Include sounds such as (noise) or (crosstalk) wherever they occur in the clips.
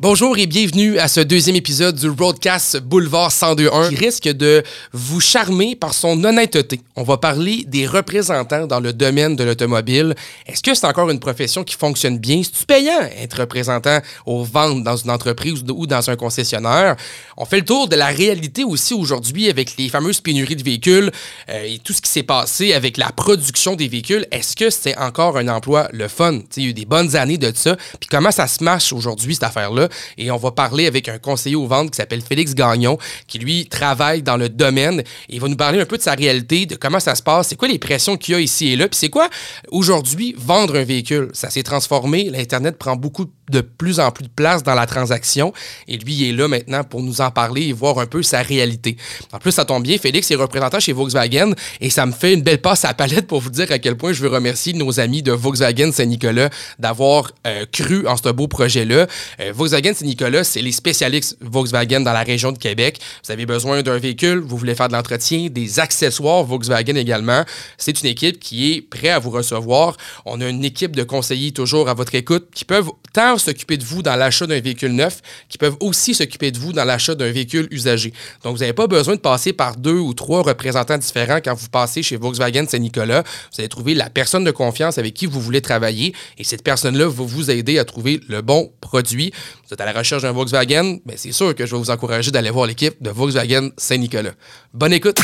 Bonjour et bienvenue à ce deuxième épisode du Roadcast Boulevard 1021 qui risque de vous charmer par son honnêteté. On va parler des représentants dans le domaine de l'automobile. Est-ce que c'est encore une profession qui fonctionne bien? C'est-tu payant être représentant aux ventes dans une entreprise ou dans un concessionnaire? On fait le tour de la réalité aussi aujourd'hui avec les fameuses pénuries de véhicules euh, et tout ce qui s'est passé avec la production des véhicules. Est-ce que c'est encore un emploi le fun? il y a eu des bonnes années de ça. Puis comment ça se marche aujourd'hui, cette affaire-là? Et on va parler avec un conseiller aux ventes qui s'appelle Félix Gagnon, qui lui travaille dans le domaine il va nous parler un peu de sa réalité, de comment ça se passe, c'est quoi les pressions qu'il y a ici et là, puis c'est quoi aujourd'hui vendre un véhicule. Ça s'est transformé, l'Internet prend beaucoup de plus en plus de place dans la transaction et lui il est là maintenant pour nous en parler et voir un peu sa réalité. En plus, ça tombe bien, Félix est représentant chez Volkswagen et ça me fait une belle passe à la palette pour vous dire à quel point je veux remercier nos amis de Volkswagen Saint-Nicolas d'avoir euh, cru en ce beau projet-là. Euh, Volkswagen Volkswagen Saint-Nicolas, c'est les spécialistes Volkswagen dans la région de Québec. Vous avez besoin d'un véhicule, vous voulez faire de l'entretien, des accessoires Volkswagen également. C'est une équipe qui est prête à vous recevoir. On a une équipe de conseillers toujours à votre écoute qui peuvent tant s'occuper de vous dans l'achat d'un véhicule neuf, qui peuvent aussi s'occuper de vous dans l'achat d'un véhicule usagé. Donc, vous n'avez pas besoin de passer par deux ou trois représentants différents quand vous passez chez Volkswagen Saint-Nicolas. Vous allez trouver la personne de confiance avec qui vous voulez travailler et cette personne-là va vous aider à trouver le bon produit vous êtes à la recherche d'un Volkswagen, mais c'est sûr que je vais vous encourager d'aller voir l'équipe de Volkswagen Saint-Nicolas. Bonne écoute!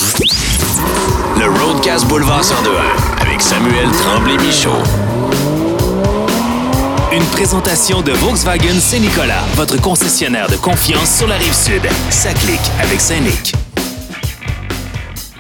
Le Roadcast Boulevard 102 avec Samuel Tremblay-Michaud. Une présentation de Volkswagen Saint-Nicolas, votre concessionnaire de confiance sur la rive sud. Ça clique avec Saint-Nic.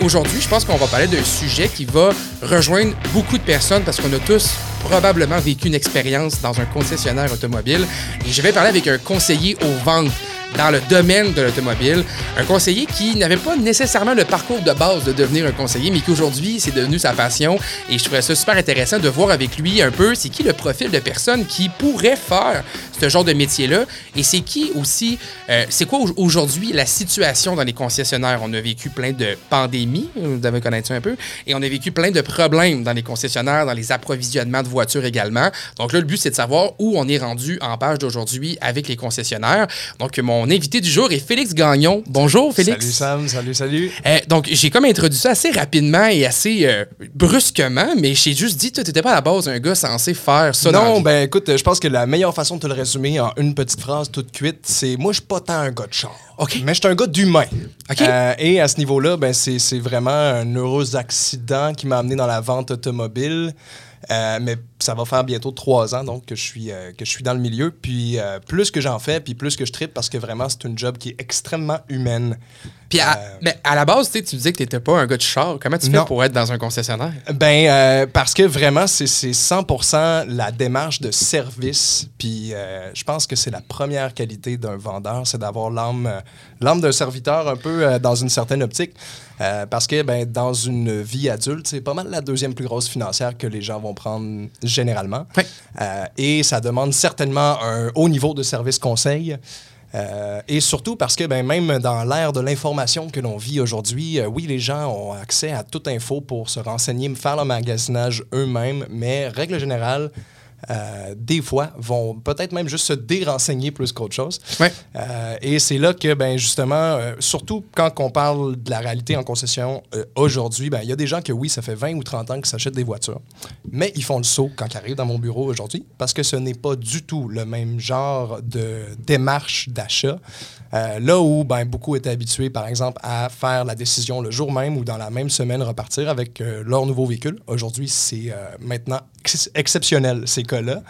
Aujourd'hui, je pense qu'on va parler d'un sujet qui va rejoindre beaucoup de personnes parce qu'on a tous probablement vécu une expérience dans un concessionnaire automobile. Et je vais parler avec un conseiller aux ventes dans le domaine de l'automobile. Un conseiller qui n'avait pas nécessairement le parcours de base de devenir un conseiller, mais qu'aujourd'hui, c'est devenu sa passion. Et je trouvais ça super intéressant de voir avec lui un peu c'est qui le profil de personne qui pourrait faire ce genre de métier-là. Et c'est qui aussi, euh, c'est quoi aujourd'hui la situation dans les concessionnaires? On a vécu plein de pandémies, vous devez connaître un peu, et on a vécu plein de problèmes dans les concessionnaires, dans les approvisionnements de voitures également. Donc là, le but, c'est de savoir où on est rendu en page d'aujourd'hui avec les concessionnaires. Donc, mon mon invité du jour est Félix Gagnon. Bonjour, Félix. Salut, Sam. Salut, salut. Euh, donc, j'ai comme introduit ça assez rapidement et assez euh, brusquement, mais j'ai juste dit, tu n'étais pas à la base un gars censé faire ça. Non, ben écoute, je pense que la meilleure façon de te le résumer en une petite phrase toute cuite, c'est moi, je suis pas tant un gars de char. OK. Mais je suis un gars d'humain. OK. Euh, et à ce niveau-là, ben, c'est vraiment un heureux accident qui m'a amené dans la vente automobile. Euh, mais ça va faire bientôt trois ans donc que je suis, euh, que je suis dans le milieu. Puis euh, plus que j'en fais, puis plus que je tripe parce que vraiment c'est une job qui est extrêmement humaine. Puis à, mais à la base, tu disais que tu n'étais pas un gars de char. Comment tu fais pour être dans un concessionnaire? Ben, parce que vraiment, c'est 100% la démarche de service. Puis je pense que c'est la première qualité d'un vendeur, c'est d'avoir l'âme d'un serviteur un peu dans une certaine optique. parce que ben, dans une vie adulte, c'est pas mal la deuxième plus grosse financière que les gens vont prendre généralement. Euh, et ça demande certainement un haut niveau de service conseil. Euh, et surtout parce que ben, même dans l'ère de l'information que l'on vit aujourd'hui, euh, oui, les gens ont accès à toute info pour se renseigner, faire leur magasinage eux-mêmes, mais règle générale, euh, des fois, vont peut-être même juste se dérenseigner plus qu'autre chose. Euh, et c'est là que, ben, justement, euh, surtout quand on parle de la réalité en concession aujourd'hui, ben, il y a des gens que, oui, ça fait 20 ou 30 ans qu'ils s'achètent des voitures, mais ils font le saut quand ils arrivent dans mon bureau aujourd'hui parce que ce n'est pas du tout le même genre de démarche d'achat. là où ben, beaucoup étaient habitués, par exemple, à faire la décision le jour même ou dans la même semaine repartir avec leur nouveau véhicule, aujourd'hui, c'est maintenant exceptionnel, ces cas-là.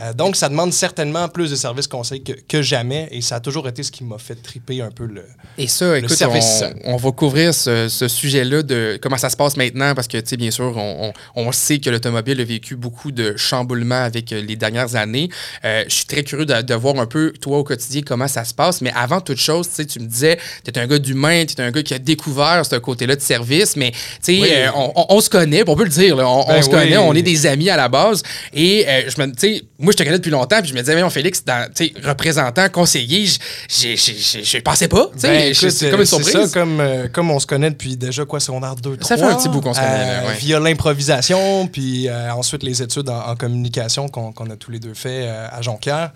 Euh, donc, ça demande certainement plus de services conseils que, jamais, et ça a toujours été ce qui m'a fait triper un peu le Et ça, écoute, On, va couvrir ce, sujet-là de comment ça se passe maintenant, parce que, tu sais, bien sûr, on, sait que l'automobile a vécu beaucoup de chamboulements avec euh, les dernières années. Euh, je suis très curieux de, voir un peu, toi, au quotidien, comment ça se passe, mais avant toute chose, tu sais, tu me disais, tu es un gars d'humain, tu es un gars qui a découvert ce côté-là de service, mais, tu sais, on, se connaît, on peut le dire, on, ben se connaît, on est des amis à la base. Et euh, je me, moi, je te connais depuis longtemps, puis je me disais, voyons, Félix, dans, représentant, conseiller, je- j'ai- je pensais pas. Ben, c'est comme une c'est surprise. ça, comme, euh, comme on se connaît depuis déjà quoi, secondaire 2, 3. Ça fait un petit bout qu'on se connaît, là, ouais. Via l'improvisation, puis euh, ensuite les études en, en communication qu'on qu'on a tous les deux fait euh, à Jonquière.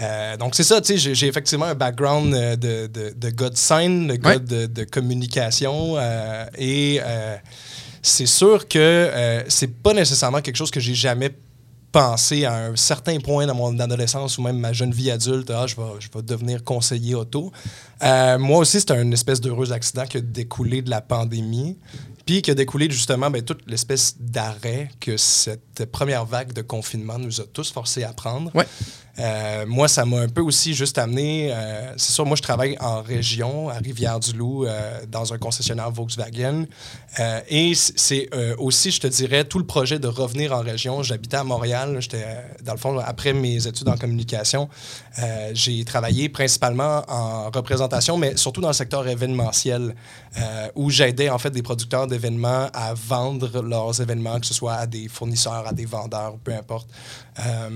Euh, donc c'est ça, tu sais, j'ai- effectivement un background euh, de, de, de gars de scène, de gars Ouais. de, de communication, euh, et euh, c'est sûr que euh, c'est pas nécessairement quelque chose que j'ai jamais pensé à un certain point dans mon adolescence ou même ma jeune vie adulte, ah, je, vais, je vais devenir conseiller auto. Euh, moi aussi, c'est un espèce d'heureux accident qui a découlé de la pandémie, puis qui a découlé justement ben, toute l'espèce d'arrêt que cette première vague de confinement nous a tous forcés à prendre. Ouais. Euh, moi, ça m'a un peu aussi juste amené. euh, c'est sûr, moi, je travaille en région, à Rivière-du-Loup, euh, dans un concessionnaire Volkswagen. Et c'est aussi, je te dirais, tout le projet de revenir en région. J'habitais à Montréal. J'étais, dans le fond, après mes études en communication, j'ai travaillé principalement en représentation, mais surtout dans le secteur événementiel, euh, où j'aidais en fait des producteurs d'événements à vendre leurs événements, que ce soit à des fournisseurs, à des vendeurs, peu importe. Euh,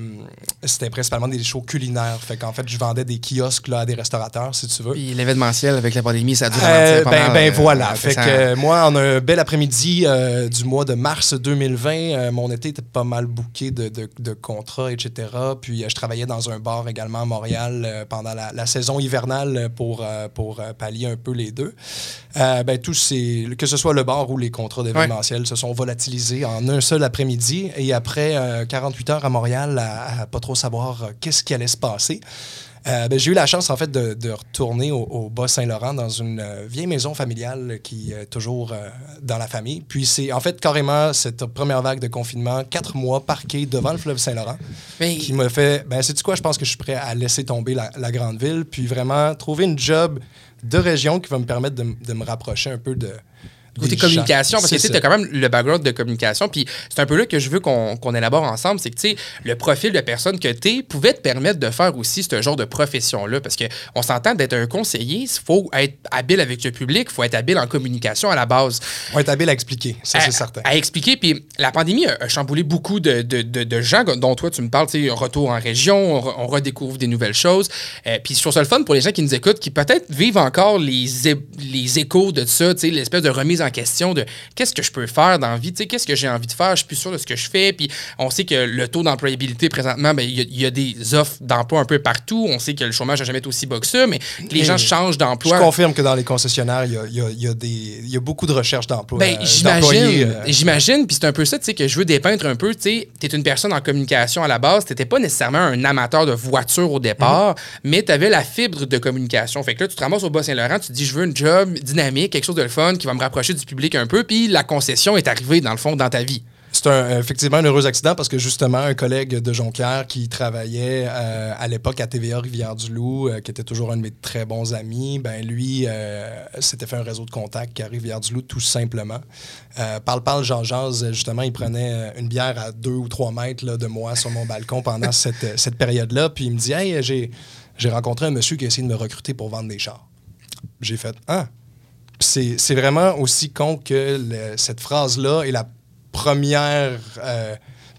c'était principalement des shows culinaires. Fait qu'en fait, je vendais des kiosques là, à des restaurateurs, si tu veux. Puis l'événementiel avec la pandémie, ça a dû Euh, ralentir pas ben, mal, ben voilà. Fait ça- que moi, en un bel après-midi du mois de mars 2020, euh, mon été était pas mal booké de, de- de contrats, etc. Puis je travaillais dans un bar également à Montréal pendant la, la saison hivernale pour, pour euh, pallier un peu les deux. Euh, ben, tous ces, que ce soit le bar ou les contrats d'événementiel se sont volatilisés en un seul après-midi. Et après euh, 48 heures à Montréal, à, à pas trop savoir euh, qu'est-ce qui allait se passer, euh, ben, j'ai eu la chance, en fait, de, de retourner au, au Bas-Saint-Laurent dans une euh, vieille maison familiale qui est toujours euh, dans la famille. Puis c'est, en fait, carrément cette première vague de confinement, quatre mois parqué devant le fleuve Saint-Laurent, Mais- qui m'a fait, ben, c'est quoi, je pense que je suis prêt à laisser tomber la, la grande ville, puis vraiment trouver une job de région qui va me permettre de me rapprocher un peu de... Côté communication, gens. parce que tu t'as quand même le background de communication, puis c'est un peu là que je veux qu'on qu'on élabore ensemble, c'est que tu sais, le profil de personne que tu es pouvait te permettre de faire aussi ce genre de profession-là, parce qu'on s'entend d'être un conseiller, il faut être habile avec le public, il faut être habile en communication à la base. On est habile à expliquer, ça, c'est certain. à expliquer. Puis la pandémie a, chamboulé beaucoup de, de- de- de gens dont toi tu me parles, tu sais, retour en région, on, re- on redécouvre des nouvelles choses. Euh, puis je trouve ça le fun pour les gens qui nous écoutent, qui peut-être vivent encore les, les échos de ça, tu sais, l'espèce de remise en question de qu'est-ce que je peux faire dans la vie, tu qu'est-ce que j'ai envie de faire, je suis plus sûr de ce que je fais. Puis on sait que le taux d'employabilité présentement, ben, il y, a- il y a des offres d'emploi un peu partout. On sait que le chômage n'a jamais été aussi bas que ça, mais les Et gens changent Je d'emploi. confirme que dans les concessionnaires, il y a, y a- y a des, il y a beaucoup de recherches d'emploi. Ben, euh, j'imagine, euh, j'imagine, puis c'est un peu ça, tu sais, que je veux dépeindre un peu, tu t'es une personne en communication à la base, t'étais pas nécessairement un amateur de voiture au départ, Mhm. mais t'avais la fibre de communication. Fait que là, tu te ramasses au Bas-Saint-Laurent, tu te dis, je veux un job dynamique, quelque chose de le fun, qui va me rapprocher du public un peu, puis la concession est arrivée, dans le fond, dans ta vie. C'est un- effectivement un heureux accident parce que justement, un collègue de Jonquière qui travaillait euh, à l'époque à TVA Rivière-du-Loup, euh, qui était toujours un de mes très bons amis, ben lui euh, s'était fait un réseau de contacts à Rivière-du-Loup tout simplement. Euh, parle, parle, Jean Jazz, justement, il prenait euh, une bière à deux ou trois mètres là, de moi sur mon balcon pendant (laughs) cette, euh, cette période-là. Puis il me dit Hey, j'ai, j'ai rencontré un monsieur qui a essayé de me recruter pour vendre des chars. J'ai fait Ah, c'est vraiment aussi con que cette phrase-là est la première euh,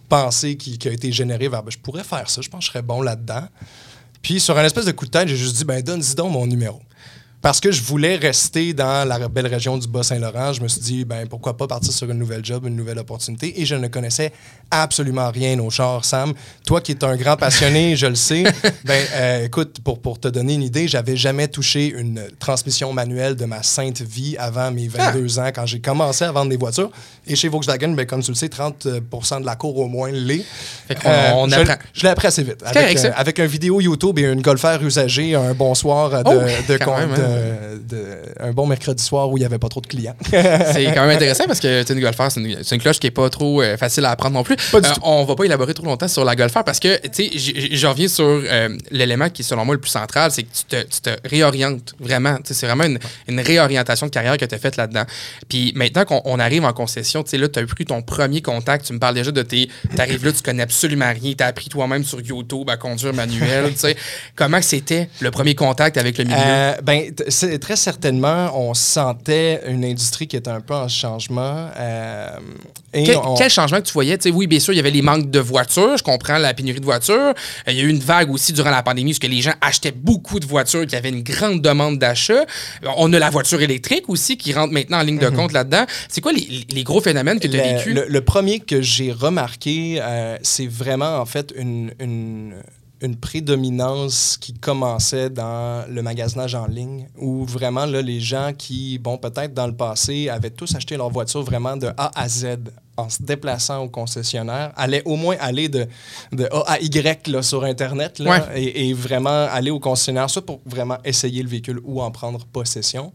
pensée qui, qui a été générée vers ben, je pourrais faire ça, je pense que je serais bon là-dedans. Puis sur un espèce de coup de tête, j'ai juste dit ben donne-y donc mon numéro. Parce que je voulais rester dans la belle région du Bas-Saint-Laurent, je me suis dit, ben pourquoi pas partir sur une nouvelle job, une nouvelle opportunité. Et je ne connaissais absolument rien au char, Sam. Toi qui es un grand passionné, (laughs) je le sais. Ben euh, écoute, pour, pour te donner une idée, j'avais jamais touché une transmission manuelle de ma sainte vie avant mes 22 ans, quand j'ai commencé à vendre des voitures. Et chez Volkswagen, ben, comme tu le sais, 30 de la cour au moins l'est. Fait qu'on- on je apprend. je l'ai appris assez vite. Avec, euh, avec un vidéo YouTube et une golfère usagée, un bonsoir de, Oh, de, quand même, de- de- un bon mercredi soir où il n'y avait pas trop de clients. (laughs) C'est quand même intéressant parce que tu une golfeur, c'est une, une cloche qui est pas trop euh, facile à apprendre non plus. Pas du Euh, tout. on va pas élaborer trop longtemps sur la golfeur parce que, tu sais, je reviens sur euh, l'élément qui est selon moi le plus central, c'est que tu te, tu te réorientes vraiment. Tu sais, C'est vraiment une, une réorientation de carrière que tu as faite là-dedans. Puis maintenant qu'on on arrive en concession, tu sais, là, tu as pris ton premier contact, tu me parles déjà de tes. Tu arrives là, tu connais absolument rien, tu as appris toi-même sur YouTube à conduire manuel, tu sais. Comment c'était le premier contact avec le milieu? Euh, ben, c'est très certainement, on sentait une industrie qui était un peu en changement. euh, et Quel, on- quel changement que tu voyais? Tu sais, oui, bien sûr, il y avait les manques de voitures. Je comprends la pénurie de voitures. Euh, Il y a eu une vague aussi durant la pandémie parce que les gens achetaient beaucoup de voitures, qu'il y avait une grande demande d'achat. Euh, On a la voiture électrique aussi qui rentre maintenant en ligne de compte là-dedans. C'est quoi les, les gros phénomènes que tu as vécu? Le, le premier que j'ai remarqué, euh, c'est vraiment en fait une, une, une prédominance qui commençait dans le magasinage en ligne, où vraiment là, les gens qui, bon, peut-être dans le passé, avaient tous acheté leur voiture vraiment de A à Z en se déplaçant au concessionnaire, allaient au moins aller de, de A à Y là, sur Internet là, Ouais. et, et vraiment aller au concessionnaire, soit pour vraiment essayer le véhicule ou en prendre possession.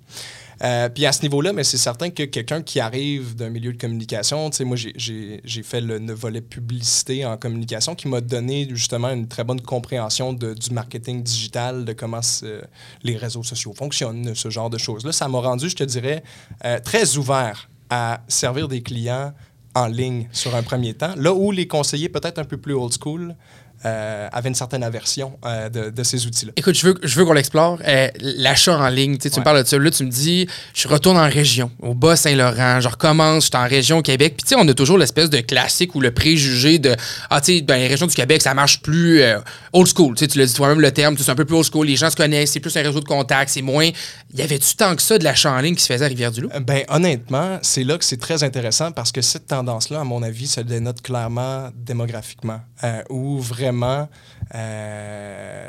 Euh, puis à ce niveau-là, mais c'est certain que quelqu'un qui arrive d'un milieu de communication, tu sais, moi j'ai- fait le, le volet publicité en communication qui m'a donné justement une très bonne compréhension du marketing digital, de comment les réseaux sociaux fonctionnent, ce genre de choses-là. Ça m'a rendu, je te dirais, euh, très ouvert à servir des clients en ligne sur un premier temps, là où les conseillers peut-être un peu plus old school euh, avaient une certaine aversion euh, de, de ces outils-là. Écoute, je veux, je veux qu'on l'explore. Euh, L'achat en ligne, tu me parles de ça. Là, tu me dis, je retourne en région, au Bas-Saint-Laurent, je recommence, je suis en région Québec. Puis, tu sais, on a toujours l'espèce de classique ou le préjugé de, ah, tu sais, ben, les régions du Québec, ça marche plus old school. Tu l'as dit toi-même le terme, c'est un peu plus old school. Les gens se connaissent, c'est plus un réseau de contacts, c'est moins. Y avait-tu tant que ça de l'achat en ligne qui se faisait à Rivière-du-Loup? Euh, Ben, honnêtement, c'est là que c'est très intéressant parce que cette tendance-là, à mon avis, se dénote clairement démographiquement. euh, où vraiment, euh,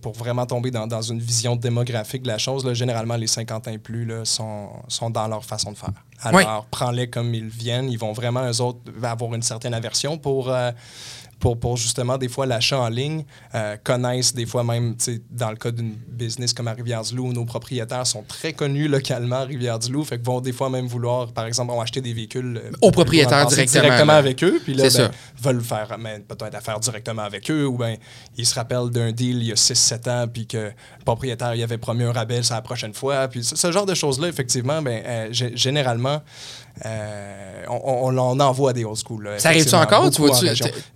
pour vraiment tomber dans, dans une vision démographique de la chose, là, généralement, les 50 ans et plus là, sont, sont dans leur façon de faire. Alors, Oui. prends-les comme ils viennent. Ils vont vraiment, eux autres, avoir une certaine aversion pour. euh, pour, pour justement, des fois, l'achat en ligne, euh, connaissent des fois même, tu sais, dans le cas d'une business comme à Rivière-du-Loup, nos propriétaires sont très connus localement à Rivière-du-Loup, fait que vont des fois même vouloir, par exemple, ont acheté des véhicules euh, Au propriétaire dans le passé, directement, directement avec eux, puis là, ben, ça. veulent faire peut-être affaire directement avec eux, ou bien ils se rappellent d'un deal il y a 6-7 ans, puis que le propriétaire il avait promis un rabais sur la prochaine fois, puis ce, ce genre de choses-là, effectivement, ben, euh, gé- généralement, euh, on, on, on en voit des old school. là, Ça arrive-tu encore, tu vois-tu?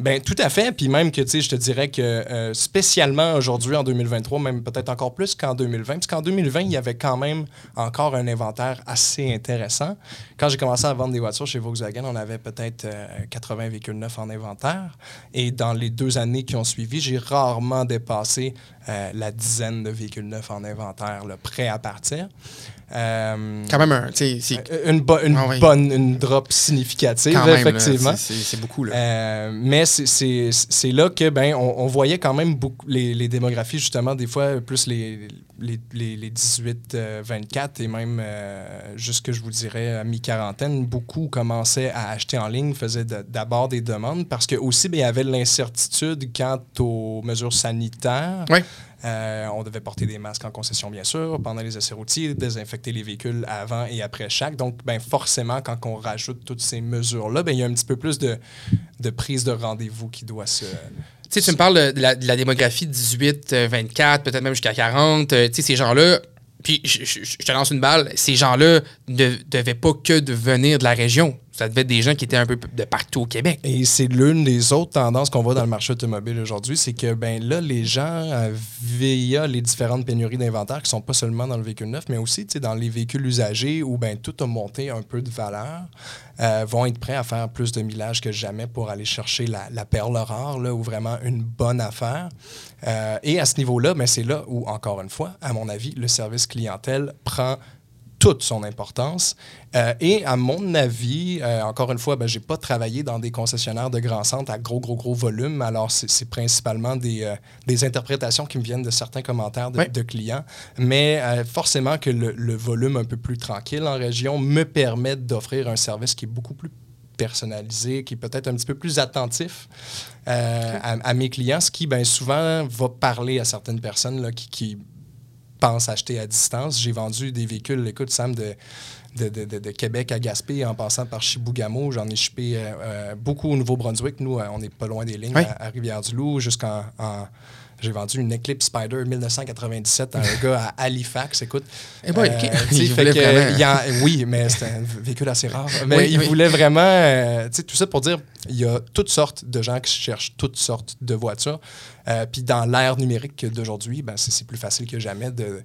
Ben, tout à fait. Puis même que, tu sais, je te dirais que euh, spécialement aujourd'hui, en 2023, même peut-être encore plus qu'en 2020, parce qu'en 2020, il y avait quand même encore un inventaire assez intéressant. Quand j'ai commencé à vendre des voitures chez Volkswagen, on avait peut-être euh, 80 véhicules neufs en inventaire. Et dans les deux années qui ont suivi, j'ai rarement dépassé euh, la dizaine de véhicules neufs en inventaire, là, prêts à partir. Euh, Quand même, un, sais, c'est une, bo- une Ah oui. bonne, une drop significative, quand même, là, effectivement. c'est- beaucoup, là. Euh, mais c'est- là que ben on, on voyait quand même beaucoup les, les démographies justement des fois plus les les, les, les 18 euh, 24 et même euh, jusque je vous dirais mi-quarantaine beaucoup commençaient à acheter en ligne faisaient de- d'abord des demandes parce que aussi ben, il y avait l'incertitude quant aux mesures sanitaires euh, on devait porter des masques en concession, bien sûr, pendant les essais routiers, désinfecter les véhicules avant et après chaque. Donc, ben, forcément, quand on rajoute toutes ces mesures-là, ben, il y a un petit peu plus de, de prise de rendez-vous qui doit se. Tu me parles de la, démographie 18, euh, 24, peut-être même jusqu'à 40. euh, tu sais, ces gens-là, puis je te lance une balle, ces gens-là ne devaient pas que de venir de la région. Ça devait être des gens qui étaient un peu de partout au Québec. Et c'est l'une des autres tendances qu'on voit dans le marché automobile aujourd'hui, c'est que ben là, les gens, euh, via les différentes pénuries d'inventaire qui sont pas seulement dans le véhicule neuf, mais aussi dans les véhicules usagés où ben tout a monté un peu de valeur, euh, vont être prêts à faire plus de millage que jamais pour aller chercher la, la perle rare, là, ou vraiment une bonne affaire. Euh, et à ce niveau-là, ben, c'est là où, encore une fois, à mon avis, le service clientèle prend toute son importance. Euh, et à mon avis, euh, encore une fois, ben, j'ai pas travaillé dans des concessionnaires de grands centres à gros, gros, gros volume. Alors, c'est principalement des, euh, des interprétations qui me viennent de certains commentaires de, clients. Mais forcément que le, le volume un peu plus tranquille en région me permet d'offrir un service qui est beaucoup plus personnalisé, qui est peut-être un petit peu plus attentif à, à mes clients, ce qui, ben, souvent, va parler à certaines personnes là, qui, qui pensent acheter à distance. J'ai vendu des véhicules, écoute, Sam, de, de, de- de- de Québec à Gaspé en passant par Chibougamau. J'en ai shippé euh, euh, beaucoup au Nouveau-Brunswick. Nous, euh, on n'est pas loin des lignes Oui. à, à Rivière-du-Loup jusqu'en... j'ai vendu une Eclipse Spider 1997 à un (laughs) gars à Halifax. Écoute, Eh sais, Il fait que, vraiment- il oui, mais c'était un véhicule assez rare. Mais Oui, il oui. voulait vraiment, euh, tu sais, tout ça pour dire, il y a toutes sortes de gens qui cherchent toutes sortes de voitures. Euh, Puis dans l'ère numérique d'aujourd'hui, ben, c'est c'est plus facile que jamais de,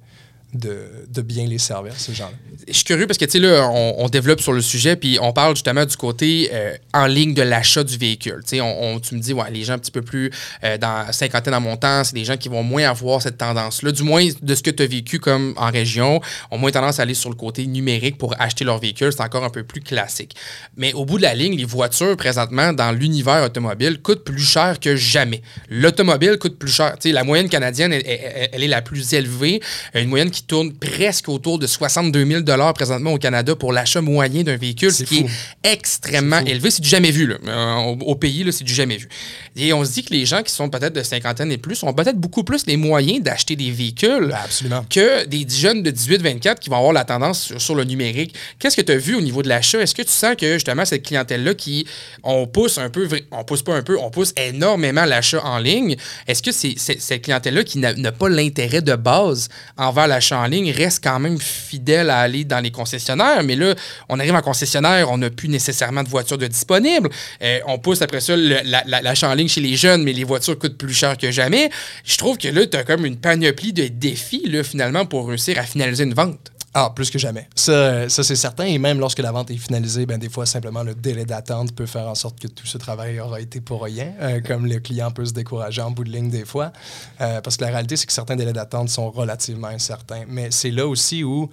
de, bien les servir, ces gens-là. Je suis curieux parce que, tu sais, là, on, développe sur le sujet, puis on parle justement du côté euh, en ligne de l'achat du véhicule. Tu sais, on, tu me dis, ouais, les gens un petit peu plus euh, dans cinquantaine en montant, c'est des gens qui vont moins avoir cette tendance-là. Du moins, de ce que tu as vécu comme en région, ont moins tendance à aller sur le côté numérique pour acheter leur véhicule. C'est encore un peu plus classique. Mais au bout de la ligne, les voitures, présentement, dans l'univers automobile, coûtent plus cher que jamais. L'automobile coûte plus cher. Tu sais, la moyenne canadienne, elle, elle- elle est la plus élevée. Une moyenne qui tourne presque autour de 62 000 présentement au Canada pour l'achat moyen d'un véhicule, ce qui fou. est extrêmement élevé. C'est du jamais vu. Là. Euh, au, au pays, là, c'est du jamais vu. Et on se dit que les gens qui sont peut-être de cinquantaine et plus ont peut-être beaucoup plus les moyens d'acheter des véhicules Ben, absolument. que des jeunes de 18-24 qui vont avoir la tendance sur, sur le numérique. Qu'est-ce que tu as vu au niveau de l'achat? Est-ce que tu sens que justement cette clientèle-là qui, on pousse un peu, on pousse pas un peu, on pousse énormément l'achat en ligne, est-ce que c'est, cette clientèle-là qui n'a pas l'intérêt de base envers l'achat en ligne reste quand même fidèle à aller dans les concessionnaires? Mais là, on arrive en concessionnaire, on n'a plus nécessairement de voitures de disponibles. Euh, on pousse après ça le- la- la- l'achat en ligne chez les jeunes, mais les voitures coûtent plus cher que jamais. Je trouve que là, tu as comme une panoplie de défis, finalement, pour réussir à finaliser une vente. Ah, plus que jamais. Ça, euh, ça c'est certain. Et même lorsque la vente est finalisée, ben, des fois, simplement le délai d'attente peut faire en sorte que tout ce travail aura été pour rien, euh, comme le client peut se décourager en bout de ligne des fois. Euh, parce que la réalité, c'est que certains délais d'attente sont relativement incertains. Mais c'est là aussi où,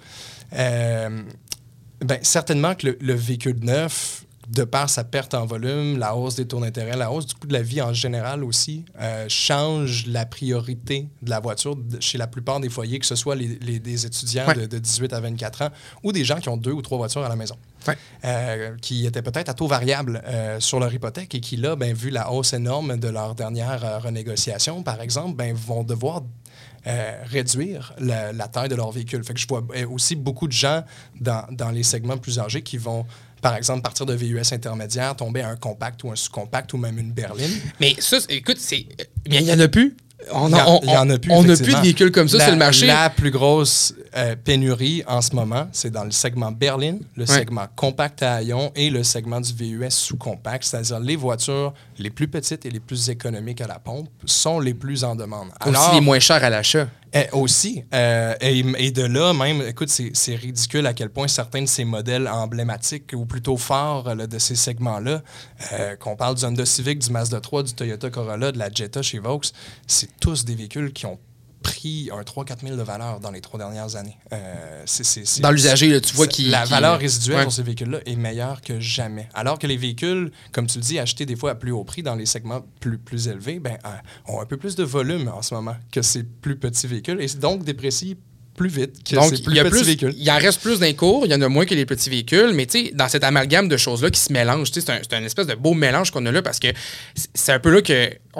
ben, certainement que le, le véhicule neuf, de par sa perte en volume, la hausse des taux d'intérêt, la hausse du coût de la vie en général aussi, euh, change la priorité de la voiture chez la plupart des foyers, que ce soit les, les- des étudiants Ouais. de, de 18 à 24 ans ou des gens qui ont deux ou trois voitures à la maison. Ouais. Euh, qui étaient peut-être à taux variable euh, sur leur hypothèque et qui, là, ben, vu la hausse énorme de leur dernière renégociation, par exemple, ben, vont devoir euh, réduire la, la taille de leur véhicule. Fait que je vois aussi beaucoup de gens dans, dans les segments plus âgés qui vont, par exemple, partir de VUS intermédiaire, tomber à un compact ou un sous-compact ou même une berline. Mais ça, c'est- écoute, c'est. Bien, il n'y en a plus. On Il y en- on- il y en a plus, On n'a plus de véhicules comme ça la, sur le marché. La plus grosse euh, pénurie en ce moment, c'est dans le segment berline, le Ouais. segment compact à haillons et le segment du VUS sous-compact, c'est-à-dire les voitures les plus petites et les plus économiques à la pompe sont les plus en demande. aussi les moins chers à l'achat. Eh, aussi. Euh, et, de là, même, écoute, c'est ridicule à quel point certains de ces modèles emblématiques, ou plutôt forts de ces segments-là, euh, qu'on parle du Honda Civic, du Mazda 3, du Toyota Corolla, de la Jetta chez Vaux, c'est tous des véhicules qui ont pris un 3-4 000 de valeur dans les trois dernières années. Euh, Dans l'usager, tu vois qui. La qui- valeur résiduelle Ouais. sur ces véhicules-là est meilleure que jamais. Alors que les véhicules, comme tu le dis, achetés des fois à plus haut prix dans les segments plus, plus élevés, ben, euh, ont un peu plus de volume en ce moment que ces plus petits véhicules et donc déprécient plus vite que Donc, ces il plus y, a petits plus, véhicules. il en reste plus d'un cours, il y en a moins que les petits véhicules, mais tu sais, dans cet amalgame de choses-là qui se mélangent, c'est un, espèce de beau mélange qu'on a là parce que c'est- un peu là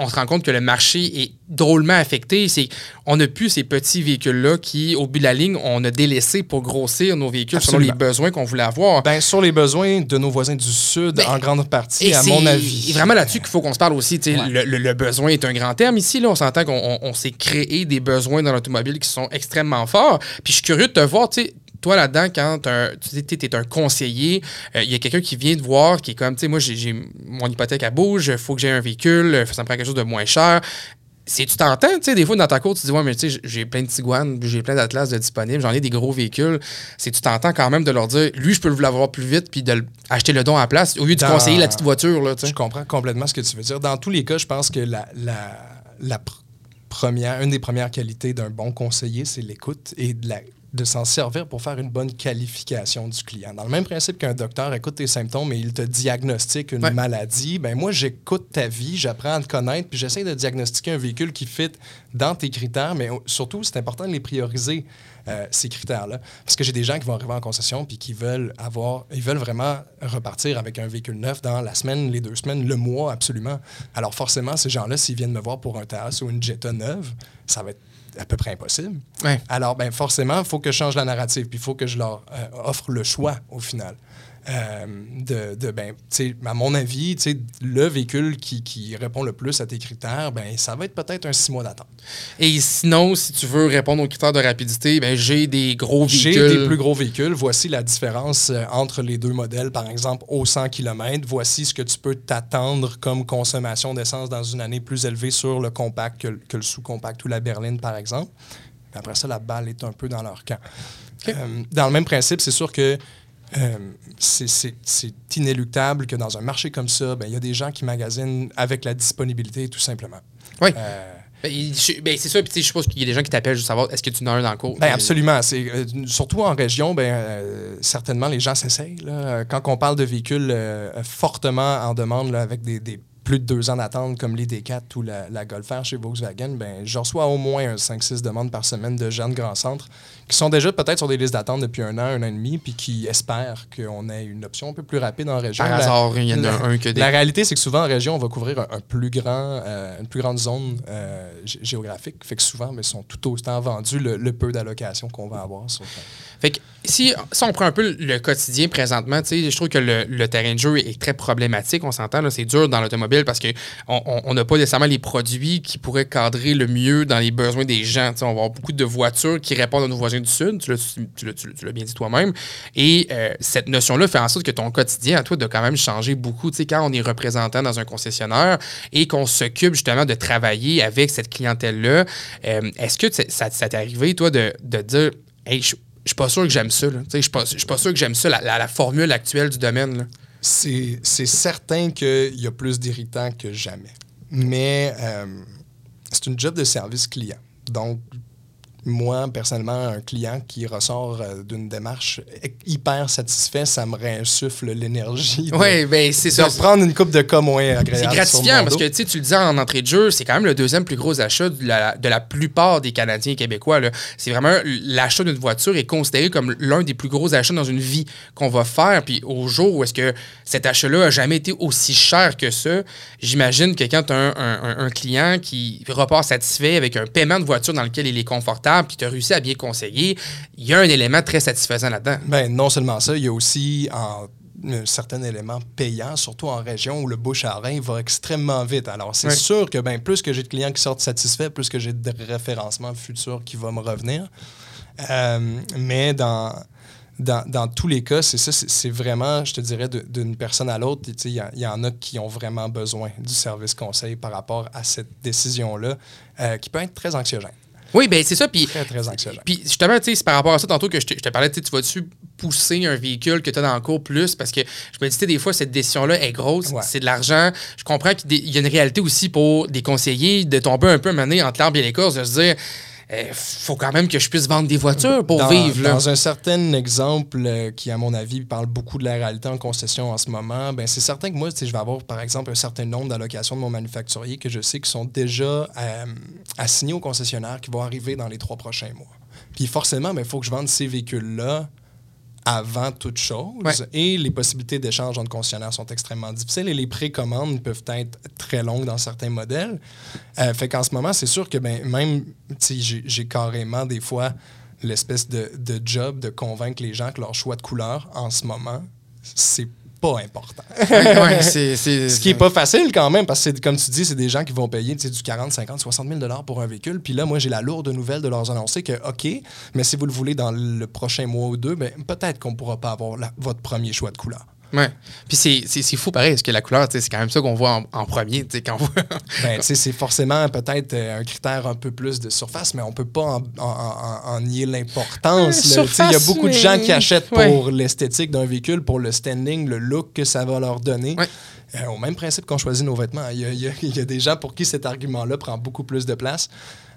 qu'on se rend compte que le marché est drôlement affecté. C'est on n'a plus ces petits véhicules-là qui, au bout de la ligne, on a délaissé pour grossir nos véhicules Absolument. selon les besoins qu'on voulait avoir. Ben, sur les besoins de nos voisins du Sud, Ben, en grande partie, Et à mon avis. vraiment là-dessus qu'il faut qu'on se parle aussi. Ouais. Le, le- le besoin est un grand terme ici. Là, on s'entend qu'on on- on s'est créé des besoins dans l'automobile qui sont extrêmement forts. Puis je suis curieux de te voir, tu toi là-dedans, quand un- tu es un conseiller, euh, il y a quelqu'un qui vient te voir, qui est comme, tu sais, moi, j'ai- mon hypothèque à bouge, il faut que j'ai un véhicule, euh, ça me prend quelque chose de moins cher. Si tu t'entends, tu sais, des fois dans ta cour, tu te dis, ouais, mais tu sais, j'ai plein de Tiguan, j'ai plein d'Atlas de disponibles, j'en ai des gros véhicules. Si tu t'entends quand même de leur dire, lui, je peux l'avoir plus vite, puis de acheter le don à la place, au lieu de Dans- conseiller la petite voiture, là, tu sais. Je comprends complètement ce que tu veux dire. Dans tous les cas, je pense que la, la, la pr- première, une des premières qualités d'un bon conseiller, c'est l'écoute et de, la- de s'en servir pour faire une bonne qualification du client. Dans le même principe qu'un docteur écoute tes symptômes et il te diagnostique une Ouais. maladie, ben moi, j'écoute ta vie, j'apprends à te connaître, puis j'essaie de diagnostiquer un véhicule qui fit dans tes critères, mais surtout, c'est important de les prioriser, euh, ces critères-là. Parce que j'ai des gens qui vont arriver en concession puis qui veulent avoir, ils veulent vraiment repartir avec un véhicule neuf dans la semaine, les deux semaines, le mois, absolument. Alors forcément, ces gens-là, s'ils viennent me voir pour un Taos ou une Jetta neuve, ça va être à peu près impossible. Ouais. Alors, ben forcément, il faut que je change la narrative, puis il faut que je leur euh, offre le choix au final. Euh, de, de, ben, à mon avis, le véhicule qui, qui répond le plus à tes critères, ben, ça va être peut-être un six mois d'attente. Et sinon, si tu veux répondre aux critères de rapidité, ben, j'ai des gros J'ai véhicules. des plus gros véhicules. Voici la différence euh, entre les deux modèles, par exemple, au 100 km. Voici ce que tu peux t'attendre comme consommation d'essence dans une année plus élevée sur le compact que, le- que le sous-compact ou la berline, par exemple. Après ça, la balle est un peu dans leur camp. Euh, dans le même principe, c'est sûr que euh, c'est- inéluctable que dans un marché comme ça, ben, il y a des gens qui magasinent avec la disponibilité, tout simplement. Oui. Euh, Ben, ben, c'est ça, puis je suppose qu'il y a des gens qui t'appellent juste savoir est-ce que tu en as un dans le cours? Ben absolument. C'est, euh, surtout en région, ben, euh, certainement les gens s'essayent. Quand on parle de véhicules euh, fortement en demande là, avec des, des plus de deux ans d'attente comme l'ID4 ou la, la Golf R chez Volkswagen, ben, je reçois au moins un 5-6 demandes par semaine de jeunes grands centres qui sont déjà peut-être sur des listes d'attente depuis un an, un an et demi, puis qui espèrent qu'on ait une option un peu plus rapide en région. Par La- hasard, il y en a la- un que des. La réalité, c'est que souvent en région, on va couvrir un, un plus grand, euh, une plus grande zone euh, gé- géographique. Fait que souvent, mais sont tout autant vendus le, le peu d'allocations qu'on va avoir. sur- Fait que si, si on prend un peu le quotidien présentement, tu sais, je trouve que le, le terrain de jeu est très problématique. On s'entend, c'est dur dans l'automobile parce qu'on on on n'a pas nécessairement les produits qui pourraient cadrer le mieux dans les besoins des gens. On va avoir beaucoup de voitures qui répondent à nos voisins du Sud. Tu l'as bien dit toi-même. Et euh, cette notion-là fait en sorte que ton quotidien, à toi, doit quand même changer beaucoup. Tu sais, quand on est représentant dans un concessionnaire et qu'on s'occupe justement de travailler avec cette clientèle-là, euh, est-ce que ça, t'est arrivé, toi, de, de dire, hey, je suis pas sûr que j'aime ça. Je suis pas, sûr que j'aime ça, la, formule actuelle du domaine. c'est certain qu'il y a plus d'irritants que jamais. Mais euh, c'est une job de service client. Donc, moi, personnellement, un client qui ressort euh, d'une démarche hyper satisfait, ça me réinsuffle l'énergie. Oui, ben c'est de ça. reprendre une coupe de cas moins agréable. C'est gratifiant parce que tu le disais en entrée de jeu, c'est quand même le deuxième plus gros achat de la, de la plupart des Canadiens et Québécois. C'est vraiment l'achat d'une voiture est considéré comme l'un des plus gros achats dans une vie qu'on va faire. Puis au jour où est-ce que cet achat-là a jamais été aussi cher que ça, j'imagine que quand tu as un, un- un- un client qui repart satisfait avec un paiement de voiture dans lequel il est confortable, puis tu as réussi à bien conseiller, il y a un élément très satisfaisant là-dedans. Ben, non seulement ça, il y a aussi en- un certain élément payant, surtout en région où le bouche à oreille va extrêmement vite. Alors, c'est sûr que ben, plus que j'ai de clients qui sortent satisfaits, plus que j'ai de référencement futur qui va me revenir. Euh, mais dans, dans, dans tous les cas, c'est ça, c'est vraiment, je te dirais, d'une personne à l'autre. Tu sais, Il y, a- il y en a qui ont vraiment besoin du service conseil par rapport à cette décision-là, euh, qui peut être très anxiogène. Oui, ben c'est ça. Puis Très, très anxiogène. Puis justement, tu sais, c'est par rapport à ça, tantôt que je te, je te parlais, tu vas-tu pousser un véhicule que tu as dans le cours plus? Parce que je me dis, des fois, cette décision-là est grosse, Ouais. c'est de l'argent. Je comprends qu'il y a une réalité aussi pour des conseillers de tomber un peu mané entre l'arbre et l'écorce, de se dire, il faut quand même que je puisse vendre des voitures pour dans, vivre. Là. Dans un certain exemple euh, qui, à mon avis, parle beaucoup de la réalité en concession en ce moment, ben, c'est certain que moi, je vais avoir, par exemple, un certain nombre d'allocations de mon manufacturier que je sais qui sont déjà euh, assignés au concessionnaire qui vont arriver dans les trois prochains mois. Puis forcément, il faut que je vende ces véhicules-là avant toute chose. Ouais. Et les possibilités d'échange entre concessionnaires sont extrêmement difficiles et les précommandes peuvent être très longues dans certains modèles. Euh, fait qu'en ce moment, c'est sûr que ben, même, j'ai carrément des fois l'espèce de, de job de convaincre les gens que leur choix de couleur en ce moment, c'est pas important. Ouais, ouais, c'est- c'est- (laughs) Ce qui est pas facile quand même, parce que comme tu dis, c'est des gens qui vont payer du 40, 50, 60 000 dollars pour un véhicule. Puis là, moi, j'ai la lourde nouvelle de leur annoncer que, OK, mais si vous le voulez dans le prochain mois ou deux, ben, peut-être qu'on pourra pas avoir la- votre premier choix de couleur. Ouais. Puis c'est- c'est c'est fou pareil, parce que la couleur, c'est quand même ça qu'on voit en, en premier. tu sais, Quand on voit... (laughs) Ben, c'est forcément peut-être euh, un critère un peu plus de surface, mais on peut pas en, en- en- en nier l'importance. Sais, Il y a beaucoup de gens qui achètent Ouais. pour l'esthétique d'un véhicule, pour le standing, le look que ça va leur donner. Ouais. Euh, au même principe qu'on choisit nos vêtements. Il y, a, il y a- il y a des gens pour qui cet argument-là prend beaucoup plus de place,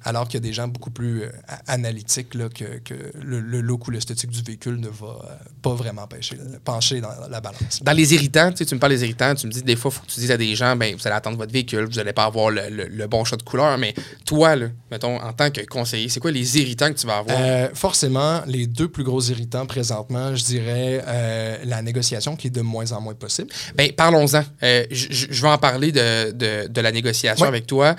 alors qu'il y a des gens beaucoup plus euh, analytiques là, que, que le, le look ou l'esthétique du véhicule ne va euh, pas vraiment pencher, pencher dans la balance. Dans les irritants, tu sais, tu me parles des irritants, tu me dis des fois, il faut que tu dises à des gens, ben, vous allez attendre votre véhicule, vous n'allez pas avoir le, le- le bon choix de couleur, mais toi, là, mettons, en tant que conseiller, c'est quoi les irritants que tu vas avoir? Euh, forcément, les deux plus gros irritants présentement, je dirais euh, la négociation qui est de moins en moins possible. Ben, parlons-en. Euh, je vais en parler de, de- de la négociation avec toi,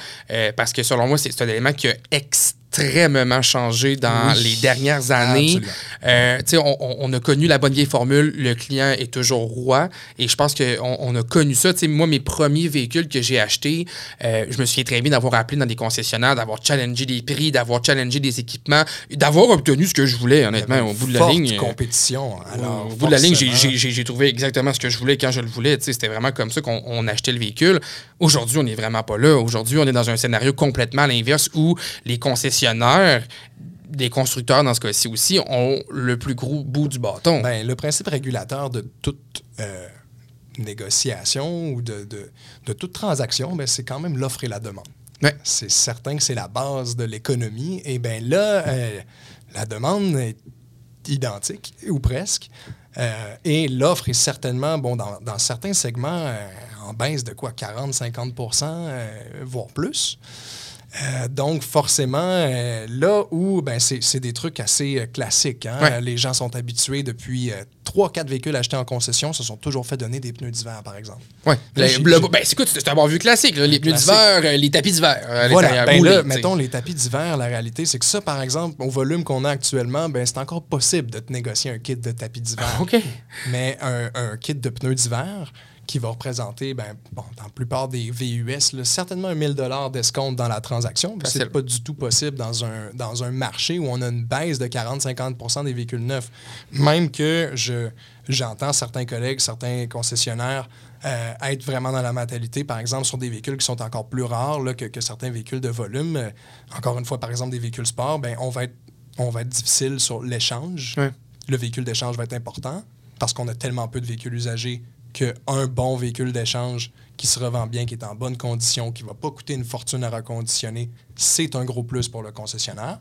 parce que selon moi, c'est c'est un élément qui a extrêmement changé dans Oui. les dernières années. Euh, on, on- a connu la bonne vieille formule, le client est toujours roi, et je pense qu'on on a connu ça. Tu sais, moi, mes premiers véhicules que j'ai achetés, euh, je me souviens très bien d'avoir appelé dans des concessionnaires, d'avoir challengé des prix, d'avoir challengé des équipements, d'avoir obtenu ce que je voulais, honnêtement, au bout de la ligne. euh, compétition. Alors, au bout de la ligne, j'ai- trouvé exactement ce que je voulais quand je le voulais. C'était vraiment comme ça qu'on on achetait le véhicule. Aujourd'hui, on n'est vraiment pas là. Aujourd'hui, on est dans un scénario complètement à l'inverse où les concessionnaires des constructeurs, dans ce cas-ci aussi, ont le plus gros bout du bâton. Ben, le principe régulateur de toute euh, négociation ou de, de- de toute transaction, ben, c'est quand même l'offre et la demande. Ouais. C'est certain que c'est la base de l'économie. Et bien là, euh, la demande est identique, ou presque. Euh, et l'offre est certainement, bon, dans, certains segments, euh, en baisse de quoi, 40-50% euh, voire plus. Euh, donc, forcément, euh, là où ben, c'est des trucs assez euh, classiques. hein. Ouais. Les gens sont habitués depuis 3-4 véhicules achetés en concession, se sont toujours fait donner des pneus d'hiver, par exemple. J'ai- le- j'ai- ben, c'est écoute, c'est un bon vu classique. là. Les pneus d'hiver, les tapis d'hiver. Voilà. Ben là, mettons les tapis d'hiver, la réalité, c'est que ça, par exemple, au volume qu'on a actuellement, ben, c'est encore possible de te négocier un kit de tapis d'hiver. OK. Mais un, un kit de pneus d'hiver qui va représenter, ben, bon, dans la plupart des VUS, là, certainement un 1000 d'escompte dans la transaction. Facile. C'est pas du tout possible dans un, dans un marché où on a une baisse de 40-50% des véhicules neufs. Même que je, j'entends certains collègues, certains concessionnaires euh, être vraiment dans la mentalité, par exemple, sur des véhicules qui sont encore plus rares là, que, que certains véhicules de volume. Euh, encore une fois, par exemple, des véhicules sport, ben, on, va être, on va être difficile sur l'échange. Le véhicule d'échange va être important parce qu'on a tellement peu de véhicules usagés qu'un bon véhicule d'échange qui se revend bien, qui est en bonne condition, qui ne va pas coûter une fortune à reconditionner, c'est un gros plus pour le concessionnaire.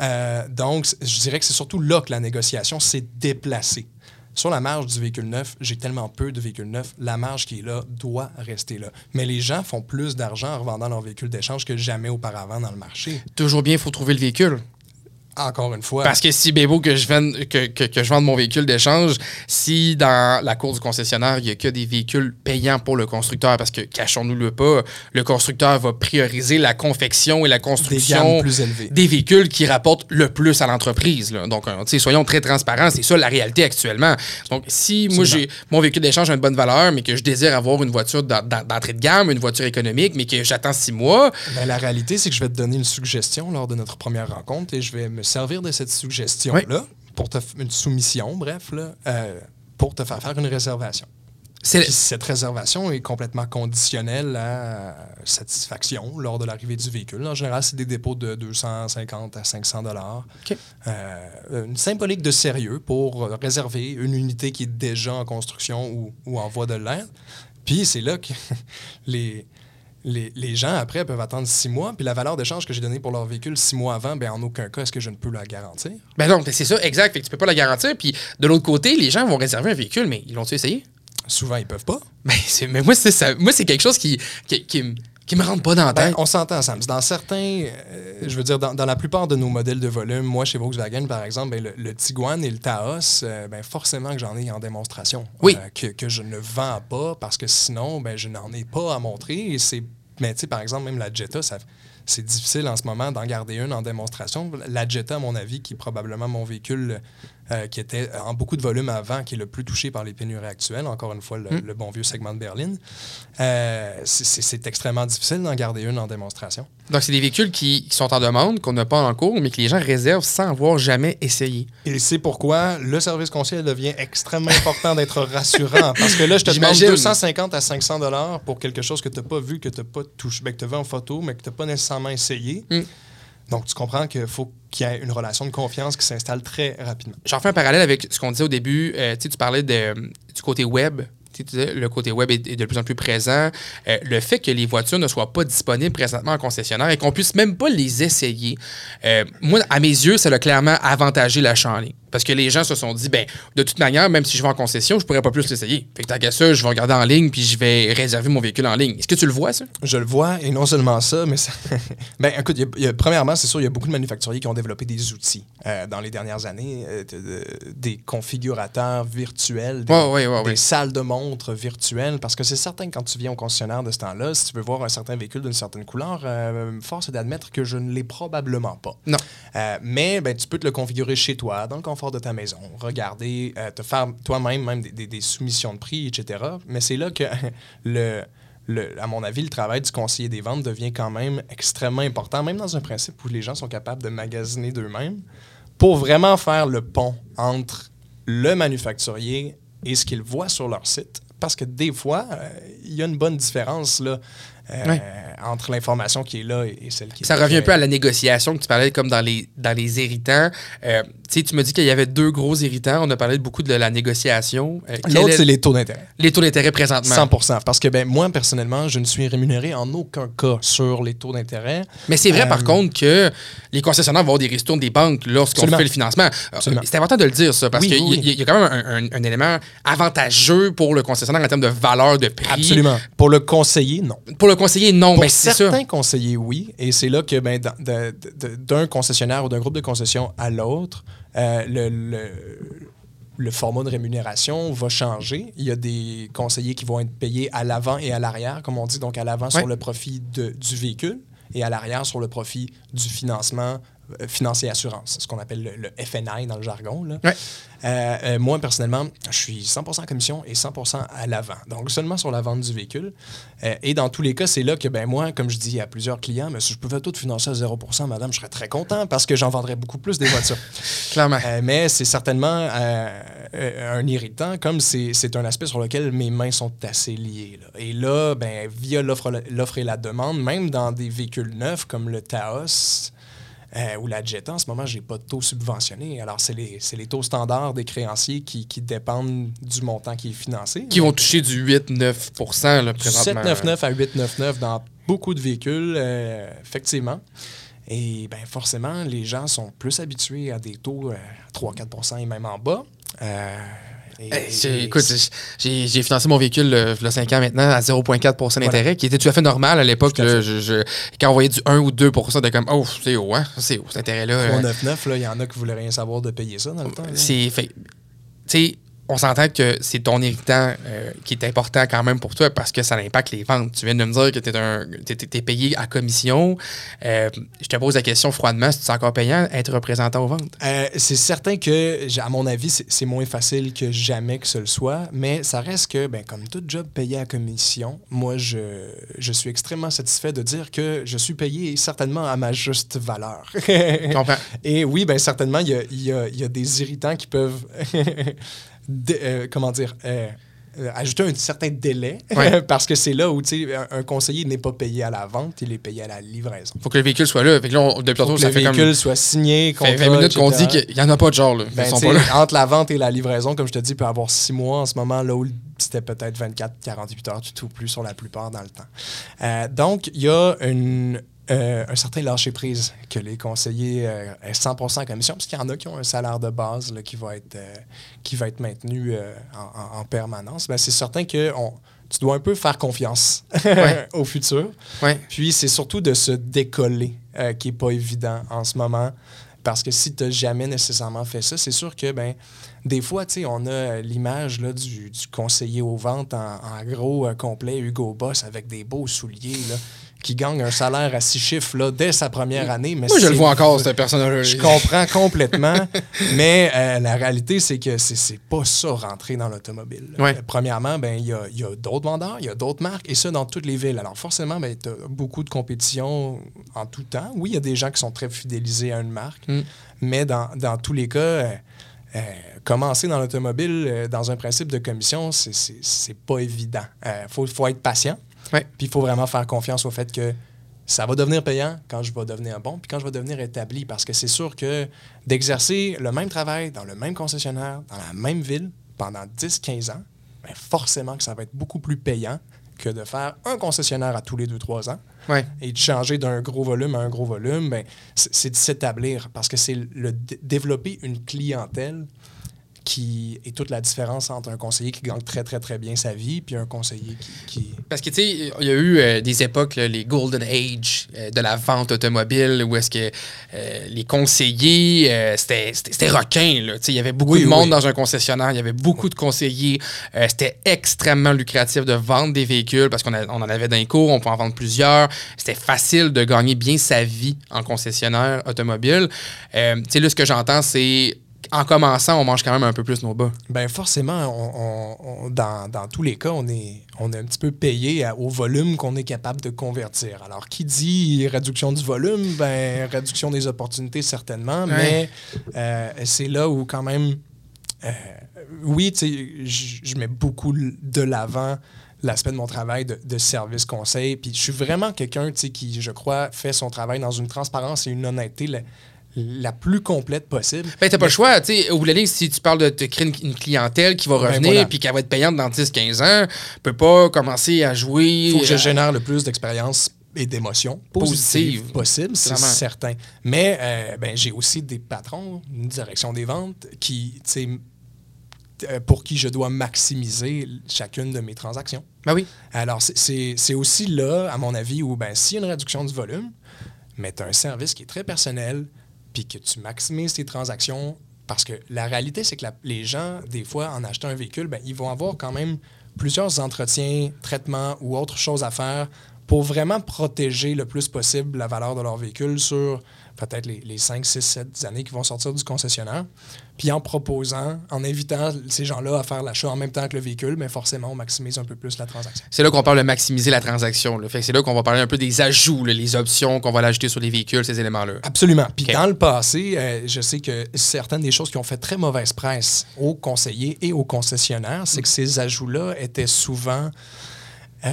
Euh, donc, je dirais que c'est surtout là que la négociation s'est déplacée. Sur la marge du véhicule neuf, j'ai tellement peu de véhicules neufs, la marge qui est là doit rester là. Mais les gens font plus d'argent en revendant leur véhicule d'échange que jamais auparavant dans le marché. Toujours bien, il faut trouver le véhicule. Encore une fois, Parce que si beau que je vende, que, que, que je vende mon véhicule d'échange, si dans la cour du concessionnaire, il n'y a que des véhicules payants pour le constructeur, parce que, cachons-nous-le pas, le constructeur va prioriser la confection et la des construction gammes plus des véhicules qui rapportent le plus à l'entreprise. Donc, euh, soyons très transparents, c'est ça la réalité actuellement. Donc, si moi, j'ai mon véhicule d'échange a une bonne valeur, mais que je désire avoir une voiture d'en- d'en- d'entrée de gamme, une voiture économique, mais que j'attends six mois, Ben, la réalité, c'est que je vais te donner une suggestion lors de notre première rencontre et je vais me servir de cette suggestion-là pour te une soumission, bref, là, euh, pour te faire faire une réservation. Puis cette réservation est complètement conditionnelle à satisfaction lors de l'arrivée du véhicule. En général, c'est des dépôts de 250 à 500 dollars. OK. une symbolique de sérieux pour euh, réserver une unité qui est déjà en construction ou, ou en voie de l'être. Puis c'est là que (laughs) les, les, les gens, après, peuvent attendre six mois. Puis la valeur d'échange que j'ai donnée pour leur véhicule six mois avant, ben, en aucun cas est-ce que je ne peux la garantir? Ben non, c'est ça, exact. Fait que tu peux pas la garantir. Puis de l'autre côté, les gens vont réserver un véhicule, mais ils l'ont-tu essayé? Souvent, ils peuvent pas. Ben, mais moi, c'est ça. Moi, c'est quelque chose qui, qui, qui, me- qui me rentre pas dans la Ben, tête. on s'entend, Sam. Dans certains, euh, je veux dire, dans, dans la plupart de nos modèles de volume, moi, chez Volkswagen, par exemple, ben, le, le Tiguan et le Taos, euh, ben, forcément que j'en ai en démonstration. Oui. Euh, que, que je ne vends pas parce que sinon, ben, je n'en ai pas à montrer. Et c'est, mais tu sais, par exemple, même la Jetta, ça, c'est difficile en ce moment d'en garder une en démonstration. La Jetta, à mon avis, qui est probablement mon véhicule euh, qui était en beaucoup de volume avant, qui est le plus touché par les pénuries actuelles, encore une fois, le, Mm. le bon vieux segment de berline, euh, c'est- extrêmement difficile d'en garder une en démonstration. Donc, c'est des véhicules qui, qui sont en demande, qu'on n'a pas en cours, mais que les gens réservent sans avoir jamais essayé. Et c'est pourquoi le service conseil devient extrêmement important d'être rassurant. (laughs) Parce que là, je te demande J'imagine. 250 à 500 dollars pour quelque chose que tu n'as pas vu, que tu n'as pas touché, ben, que tu as vu en photo, mais que tu n'as pas nécessairement essayé. Mm. Donc, tu comprends qu'il faut qu'il y ait une relation de confiance qui s'installe très rapidement. J'en fais un parallèle avec ce qu'on disait au début. Euh, tu parlais du côté web. Le côté web est, de plus en plus présent. Euh, le fait que les voitures ne soient pas disponibles présentement en concessionnaire et qu'on puisse même pas les essayer, euh, moi, à mes yeux, ça a clairement avantagé l'achat en. Parce que les gens se sont dit, ben, de toute manière, même si je vais en concession, je pourrais pas plus l'essayer. Fait que tant qu'à ça, je vais regarder en ligne puis je vais réserver mon véhicule en ligne. Est-ce que tu le vois, ça? Je le vois, et non seulement ça, mais ça... (laughs) ben, écoute, il y a- il y a- premièrement, c'est sûr, il y a beaucoup de manufacturiers qui ont développé des outils euh, dans les dernières années, euh, de- de- des configurateurs virtuels, des, Ouais, ouais, ouais, des ouais. salles de montre virtuelles, parce que c'est certain que quand tu viens au concessionnaire de ce temps-là, si tu veux voir un certain véhicule d'une certaine couleur, euh, force est d'admettre que je ne l'ai probablement pas. Non. Mais ben, tu peux te le configurer chez toi, dans le confort de ta maison, regarder, euh, te faire toi-même même des soumissions de prix, etc. Mais c'est là que, (laughs) le, le- à mon avis, le travail du conseiller des ventes devient quand même extrêmement important, même dans un principe où les gens sont capables de magasiner d'eux-mêmes, pour vraiment faire le pont entre le manufacturier et ce qu'ils voient sur leur site. Parce que des fois, euh, il y a une bonne différence là, euh, Ouais. entre l'information qui est là et, celle qui est Ça revient un peu à la négociation que tu parlais comme dans les, dans les irritants. Euh, tu me dis qu'il y avait deux gros irritants. On a parlé beaucoup de la négociation. Euh, L'autre, est- c'est les taux d'intérêt. les taux d'intérêt présentement. 100 Parce que ben, moi, personnellement, je ne suis rémunéré en aucun cas sur les taux d'intérêt. Mais c'est vrai, par Euh, contre, que les concessionnaires vont avoir des ristournes des banques lorsqu'on fait le financement. Euh. C'est important de le dire, ça, parce Oui, qu'il oui, y, a- il y a quand même un, un- un élément avantageux pour le concessionnaire en termes de valeur de prix. Absolument. Pour le conseiller, non. Pour le conseiller, non. Ben, c'est ça. certains conseillers, oui. Et c'est là que ben, d'un concessionnaire ou d'un groupe de concession à l'autre, euh, le, le- le format de rémunération va changer. Il y a des conseillers qui vont être payés à l'avant et à l'arrière, comme on dit, donc à l'avant Ouais. sur le profit de- du véhicule et à l'arrière sur le profit du financement financier assurance, ce qu'on appelle le, le FNI dans le jargon. là. Ouais. Euh, euh, moi, personnellement, je suis 100% commission et 100% à l'avant. Donc, seulement sur la vente du véhicule. Euh, et dans tous les cas, c'est là que, ben moi, comme je dis à plusieurs clients, mais si je pouvais tout financer à 0%, madame, je serais très content parce que j'en vendrais beaucoup plus des voitures. (laughs) Clairement. Euh, mais c'est certainement euh, euh, un irritant, comme c'est un aspect sur lequel mes mains sont assez liées. là. Et là, ben, via l'offre l'offre et la demande, même dans des véhicules neufs comme le Taos euh, ou la Jetta, en ce moment, j'ai pas de taux subventionné. Alors, c'est les, les taux standards des créanciers qui, qui dépendent du montant qui est financé. Qui vont toucher du 8-9 là, présentement. 799 à 899 dans beaucoup de véhicules, euh, effectivement. Et bien, forcément, les gens sont plus habitués à des taux euh, à 3-4% et même en bas. Euh, et- écoute, j'ai financé mon véhicule euh, il y a 5 ans maintenant à 0,4% d'intérêt, qui était tout à fait normal à l'époque. Quand on voyait du 1 ou 2% de comme, oh, c'est haut, hein? C'est haut, cet intérêt-là. euh, 399, là, il y en a qui voulaient rien savoir de payer ça dans le temps. C'est fait. Tu sais, on s'entend que c'est ton irritant euh, qui est important quand même pour toi parce que ça impacte les ventes. Tu viens de me dire que tu es, payé à commission. Euh, je te pose la question froidement, si tu es encore payant être représentant aux ventes? Euh, c'est certain que, à mon avis, c'est moins facile que jamais que ce le soit, mais ça reste que, ben, comme tout job payé à commission, moi, je, je suis extrêmement satisfait de dire que je suis payé certainement à ma juste valeur. Comprends? (laughs) Et oui, ben certainement, il y a, y a des irritants qui peuvent, (laughs) euh, comment dire, euh, euh, ajouter un certain délai, Ouais. (laughs) parce que c'est là où, un, un conseiller n'est pas payé à la vente, il est payé à la livraison. faut que le véhicule soit là. Fait que là, on- depuis Faut que ça le fait véhicule comme soit signé, fait contrat, 20 minutes qu'on dit qu'il n'y en a pas de genre. Là. Ben, Ils sont tu pas sais, là. entre la vente et la livraison, comme je te dis, il peut y avoir six mois en ce moment, là où c'était peut-être 24, 48 heures, tout ou plus sur la plupart dans le temps. Euh, donc, il y a une, euh, un certain lâcher-prise que les conseillers euh, aient 100% commission, parce qu'il y en a qui ont un salaire de base là, qui, va être, euh, qui va être maintenu euh, en, en- en permanence. Ben, c'est certain que on- tu dois un peu faire confiance Ouais. (laughs) au futur. Ouais. Puis c'est surtout de se décoller qui n'est pas évident en ce moment. Parce que si tu n'as jamais nécessairement fait ça, c'est sûr que ben, des fois, tu sais, on a l'image du, du conseiller aux ventes en, en gros complet, Hugo Boss, avec des beaux souliers, là, qui gagne un salaire à six chiffres là, dès sa première année. Mais Moi, je le vois encore, ce personnage-là. je comprends complètement, (laughs) mais euh, la réalité, c'est que c'est- pas ça rentrer dans l'automobile. Ouais. Euh, premièrement, ben, il y a, y a d'autres vendeurs, il y a d'autres marques, et ça dans toutes les villes. Alors forcément, ben, tu as beaucoup de compétition en tout temps. Oui, il y a des gens qui sont très fidélisés à une marque, Mm. mais dans, dans tous les cas, euh, euh, commencer dans l'automobile euh, dans un principe de commission, c'est pas évident. Il faut, faut être patient. Ouais. Puis il faut vraiment faire confiance au fait que ça va devenir payant quand je vais devenir bon, puis quand je vais devenir établi. Parce que c'est sûr que d'exercer le même travail dans le même concessionnaire, dans la même ville, pendant 10-15 ans, ben forcément que ça va être beaucoup plus payant que de faire un concessionnaire à tous les 2-3 ans Ouais. et de changer d'un gros volume à un gros volume, ben, c'est de s'établir parce que c'est le dé- développer une clientèle qui est toute la différence entre un conseiller qui gagne très, très, très bien sa vie puis un conseiller qui... qui- Parce que, tu sais, il y a eu euh, des époques, là, les Golden Age euh, de la vente automobile, où est-ce que euh, les conseillers, c'était requin. là. Tu sais, Il y avait beaucoup Oui, de monde oui. dans un concessionnaire, il y avait beaucoup de conseillers. C'était extrêmement lucratif de vendre des véhicules parce qu'on on en avait d'un cours, on peut en vendre plusieurs. C'était facile de gagner bien sa vie en concessionnaire automobile. Tu sais, là, ce que j'entends, c'est en commençant, on mange quand même un peu plus nos bas. Ben forcément, on- on- on- dans, dans tous les cas, on est, on est un petit peu payé à- au volume qu'on est capable de convertir. Alors, qui dit réduction du volume, ben réduction des opportunités certainement, mais euh, c'est là où quand même, euh, oui, tu sais, je mets beaucoup de l'avant l'aspect de mon travail de, de service conseil. Puis je suis vraiment quelqu'un tu sais, qui, je crois, fait son travail dans une transparence et une honnêteté la plus complète possible. Ben, t'as pas le choix. Au bout de la ligne, si tu parles de te créer une, une clientèle qui va Ben, revenir voilà. puis qui va être payante dans 10-15 ans, peut pas commencer à jouer. Il faut que je euh, génère le plus d'expérience et d'émotions positives possibles, c'est certain. Mais euh, ben, j'ai aussi des patrons, une direction des ventes, qui, euh, pour qui je dois maximiser chacune de mes transactions. Ben oui. Alors, c'est aussi là, à mon avis, où ben, s'il y a une réduction du volume, mais tu as un service qui est très personnel, que tu maximises tes transactions, parce que la réalité, c'est que les gens, des fois, en achetant un véhicule, ben, ils vont avoir quand même plusieurs entretiens, traitements ou autres choses à faire pour vraiment protéger le plus possible la valeur de leur véhicule sur peut-être les, les 5, 6, 7 années qui vont sortir du concessionnaire. Puis en proposant, en invitant ces gens-là à faire l'achat en même temps que le véhicule, mais forcément, on maximise un peu plus la transaction. C'est là qu'on parle de maximiser la transaction. là. Fait que c'est là qu'on va parler un peu des ajouts, là, les options qu'on va l'ajouter sur les véhicules, ces éléments-là. Absolument. Puis dans le passé, euh, je sais que certaines des choses qui ont fait très mauvaise presse aux conseillers et aux concessionnaires, c'est que ces ajouts-là étaient souvent euh,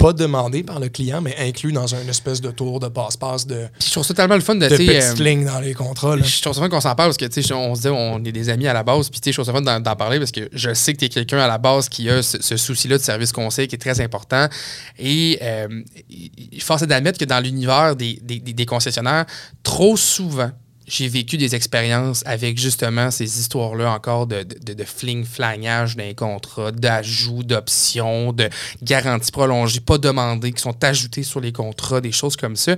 pas demandés par le client, mais inclus dans une espèce de tour de passe-passe de, Puis je trouve ça tellement le fun de, de petites euh, lignes dans les contrats. là. Je trouve ça fun qu'on s'en parle parce que, tu sais, on se dit, on est des amis à la base, puis, tu sais, je trouve ça fun d'en d'en parler parce que je sais que tu es quelqu'un à la base qui a ce, ce souci-là de service conseil qui est très important. Et euh, il- force est d'admettre que dans l'univers des- des- des concessionnaires, trop souvent, j'ai vécu des expériences avec justement ces histoires-là encore de, de, de fling-flangage d'un contrat, d'ajouts, d'options, de garanties prolongées, pas demandées, qui sont ajoutées sur les contrats, des choses comme ça.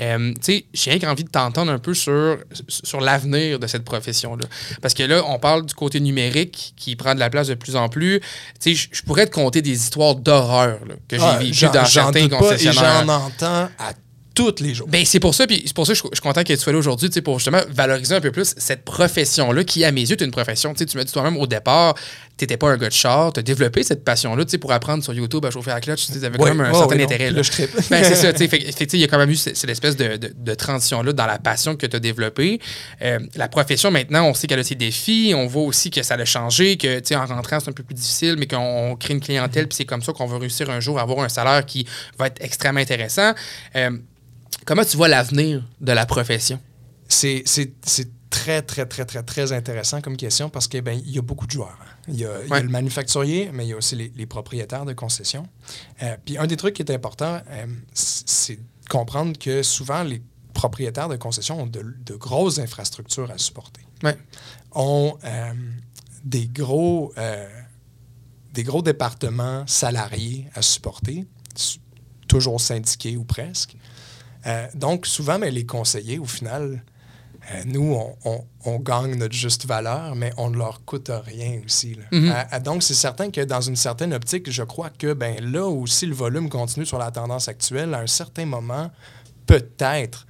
Euh, tu sais, j'ai rien qu'envie de t'entendre un peu sur, sur l'avenir de cette profession-là. Parce que là, on parle du côté numérique qui prend de la place de plus en plus. Tu sais, je- pourrais te conter des histoires d'horreur que j'ai Ah, vécues dans certains concessionnaires. j'en entends à tous les jours. Ben, c'est pour ça, puis c'est pour ça que je, je suis content que tu sois là aujourd'hui, tu sais, pour justement valoriser un peu plus cette profession-là, qui, à mes yeux, est une profession. Tu m'as dit toi-même au départ, tu n'étais pas un gars de char, tu as développé cette passion-là, tu sais, pour apprendre sur YouTube à chauffer à la clutch, tu avais quand même un certain intérêt. là, là. je trippe. Ben, c'est ça, tu sais, (laughs) il y a quand même eu cette, cette espèce de, de- de transition-là dans la passion que tu as développée. Euh, la profession, maintenant, on sait qu'elle a ses défis, on voit aussi que ça a changé, que, tu sais, en rentrant, c'est un peu plus difficile, mais qu'on crée une clientèle, puis c'est comme ça qu'on va réussir un jour à avoir un salaire qui va être extrêmement intéressant. Euh, Comment tu vois l'avenir de la profession? C'est très, très, très, très, très intéressant comme question parce qu'il ben, y a beaucoup de joueurs. hein. Il y a, il y a Ouais. le manufacturier, mais il y a aussi les, les propriétaires de concessions. Euh, puis un des trucs qui est important, euh, c'est de comprendre que souvent, les propriétaires de concessions ont de, de grosses infrastructures à supporter. Ouais. Ont euh, des gros... des gros départements salariés à supporter, toujours syndiqués ou presque. Euh, donc, souvent, mais les conseillers, au final, euh, nous, on, on- on gagne notre juste valeur, mais on ne leur coûte rien aussi. là. Mhm. Euh, donc, c'est certain que dans une certaine optique, je crois que ben, là aussi, le volume continue sur la tendance actuelle, à un certain moment, peut-être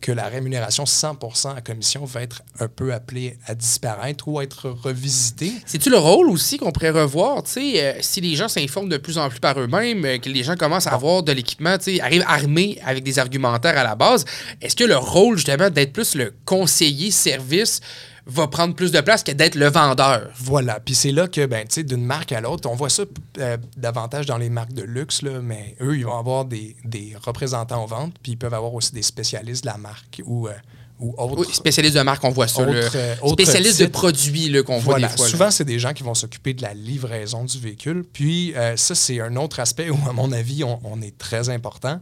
que la rémunération 100% à commission va être un peu appelée à disparaître ou à être revisitée. C'est-tu le rôle aussi qu'on pourrait revoir, tu sais, euh, si les gens s'informent de plus en plus par eux-mêmes, euh, que les gens commencent à avoir de l'équipement, tu sais, arrivent armés avec des argumentaires à la base, est-ce que le rôle, justement, d'être plus le conseiller service va prendre plus de place que d'être le vendeur? Voilà. Puis c'est là que, ben, tu sais, d'une marque à l'autre, on voit ça euh, davantage dans les marques de luxe, là, mais eux, ils vont avoir des, des représentants aux ventes, puis ils peuvent avoir aussi des spécialistes de la marque ou, euh, ou autres. Oui, spécialiste de marque, on voit ça. Autre, euh, autre spécialiste de produits qu'on voit Voilà. des fois. Souvent, c'est des gens qui vont s'occuper de la livraison du véhicule. Puis, euh, ça, c'est un autre aspect où, à mon avis, on, on est très important.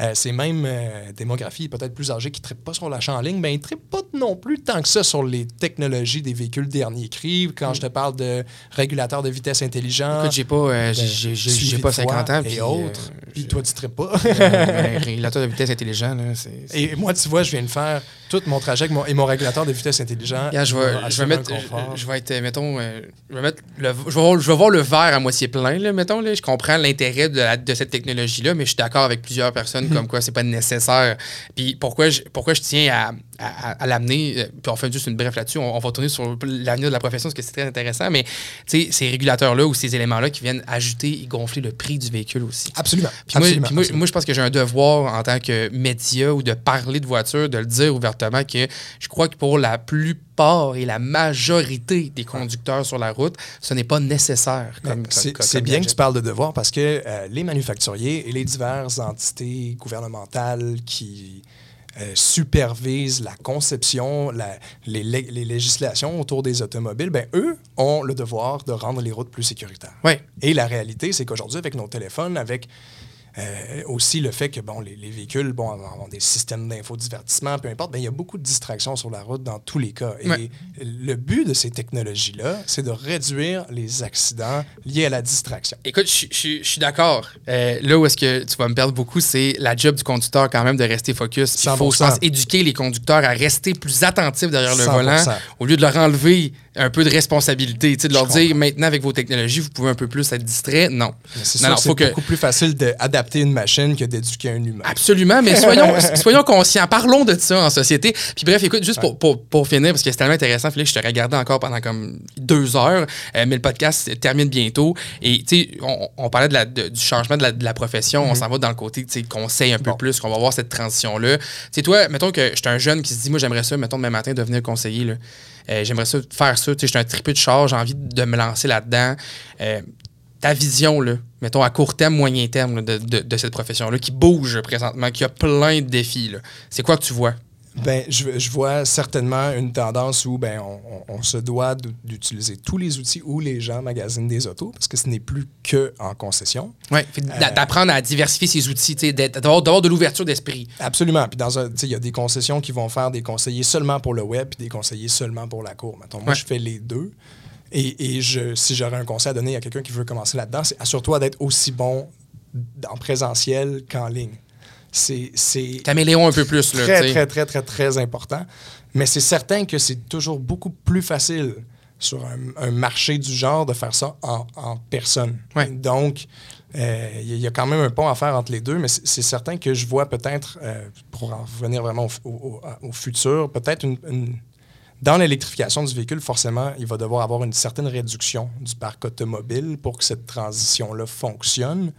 Euh, c'est même euh, démographie peut-être plus âgée qui ne trippe pas sur l'achat en ligne, mais ils ne trippent pas non plus tant que ça sur les technologies des véhicules dernier cri. Quand je te parle de régulateurs de vitesse intelligents, Écoute, j'ai pas, euh, ben, j'ai- pas voix 50 ans. et puis, autres. euh, Puis toi, tu ne trippes pas. régulateur de vitesse intelligent, là, c'est... c'est- (laughs) et moi, tu vois, je viens de faire tout mon trajet avec mon- et mon régulateur de vitesse intelligent. Je vais, va je vais mettre, je, je vais être, mettons, je vais mettre, le, je, vais voir, je vais voir le verre à moitié plein, là, mettons, là. Je comprends l'intérêt de, de cette technologie-là, mais je suis d'accord avec plusieurs personnes. Comme quoi c'est pas nécessaire. Puis pourquoi je, pourquoi je tiens à, à, à l'amener, euh, puis on fait juste une bref là-dessus, on, on va tourner sur l'avenir de la profession parce que c'est très intéressant, mais tu sais, ces régulateurs-là ou ces éléments-là qui viennent ajouter et gonfler le prix du véhicule aussi. Absolument. Puis moi, absolument, puis moi, absolument. moi, je pense que j'ai un devoir en tant que média ou de parler de voiture, de le dire ouvertement que je crois que pour la plupart et la majorité des conducteurs sur la route, ce n'est pas nécessaire. C'est bien que tu parles de devoir parce que euh, les manufacturiers et les diverses entités gouvernementales qui euh, supervisent la conception, la- les, lé- les législations autour des automobiles, ben, eux ont le devoir de rendre les routes plus sécuritaires. Ouais. Et la réalité, c'est qu'aujourd'hui, avec nos téléphones, avec euh, aussi le fait que bon, les, les véhicules bon, ont des systèmes d'infodivertissement, peu importe, ben, il y a beaucoup de distractions sur la route dans tous les cas. Et Ouais. le but de ces technologies-là, c'est de réduire les accidents liés à la distraction. Écoute, je, suis d'accord. Euh, là où est-ce que tu vas me perdre beaucoup, c'est la job du conducteur quand même de rester focus. Il faut, je 100%. pense, éduquer les conducteurs à rester plus attentifs derrière le 100%. volant au lieu de leur enlever un peu de responsabilité. Tu sais, de leur Je dire maintenant avec vos technologies, vous pouvez un peu plus être distrait. Non. C'est que beaucoup plus facile d'adapter une machine que d'éduquer un humain. Absolument, mais soyons, (laughs) soyons conscients. Parlons de ça en société. Puis bref, écoute, juste pour, pour, pour finir, parce que c'est tellement intéressant, Félix, je te regardais encore pendant comme deux heures, euh, mais le podcast termine bientôt. Et tu sais, on, on parlait de la- de- du changement de la, de la profession, on s'en va dans le côté conseil un peu Bon. plus, qu'on va voir cette transition-là. Tu sais, toi, mettons que j'étais un jeune qui se dit, moi, j'aimerais ça, mettons, demain matin, devenir conseiller. là. Euh, j'aimerais faire ça. Tu sais, j'étais un tripeux de char, j'ai envie de me lancer là-dedans. Euh, ta vision, là, mettons à court terme, moyen terme de, de- cette profession-là, qui bouge présentement, qui a plein de défis, c'est quoi que tu vois? Ben, je, je vois certainement une tendance où ben, on, on- on se doit d'utiliser tous les outils où les gens magasinent des autos, parce que ce n'est plus que en concession. Fait d'a- d'apprendre à diversifier ses outils, d'avoir de l'ouverture d'esprit. Absolument. Puis dans il y a des concessions qui vont faire des conseillers seulement pour le web, puis des conseillers seulement pour la cour. Mettons, moi, Ouais. je fais les deux. Et, et je, si j'aurais un conseil à donner à quelqu'un qui veut commencer là-dedans, c'est assure-toi d'être aussi bon en présentiel qu'en ligne. C'est Caméléon un peu plus, là, très, très, très, très, très important. Mais c'est certain que c'est toujours beaucoup plus facile sur un, marché du genre de faire ça en, personne. Donc, euh, il y a quand même un pont à faire entre les deux, mais c'est certain que je vois peut-être, euh, pour en revenir vraiment au, au- au- au futur, peut-être une, une- dans l'électrification du véhicule, forcément, il va devoir avoir une certaine réduction du parc automobile pour que cette transition-là fonctionne.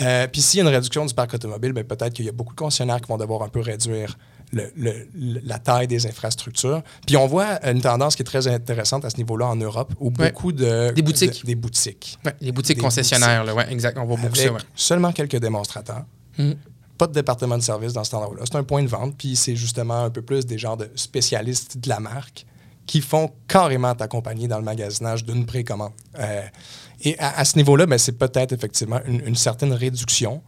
Euh, Puis s'il y a une réduction du parc automobile, ben, peut-être qu'il y a beaucoup de concessionnaires qui vont devoir un peu réduire le- le- le- la taille des infrastructures. Puis on voit une tendance qui est très intéressante à ce niveau-là en Europe, où Ouais. beaucoup de... Des boutiques. de- des boutiques. Ouais, les boutiques Des concessionnaires, là, ouais, exact, on voit beaucoup ça. seulement quelques démonstrateurs. Mhm. Pas de département de service dans cet endroit-là. C'est un point de vente, puis c'est justement un peu plus des genres de spécialistes de la marque qui font carrément t'accompagner dans le magasinage d'une précommande. Euh, et à, à ce niveau-là, ben, c'est peut-être effectivement une, une certaine réduction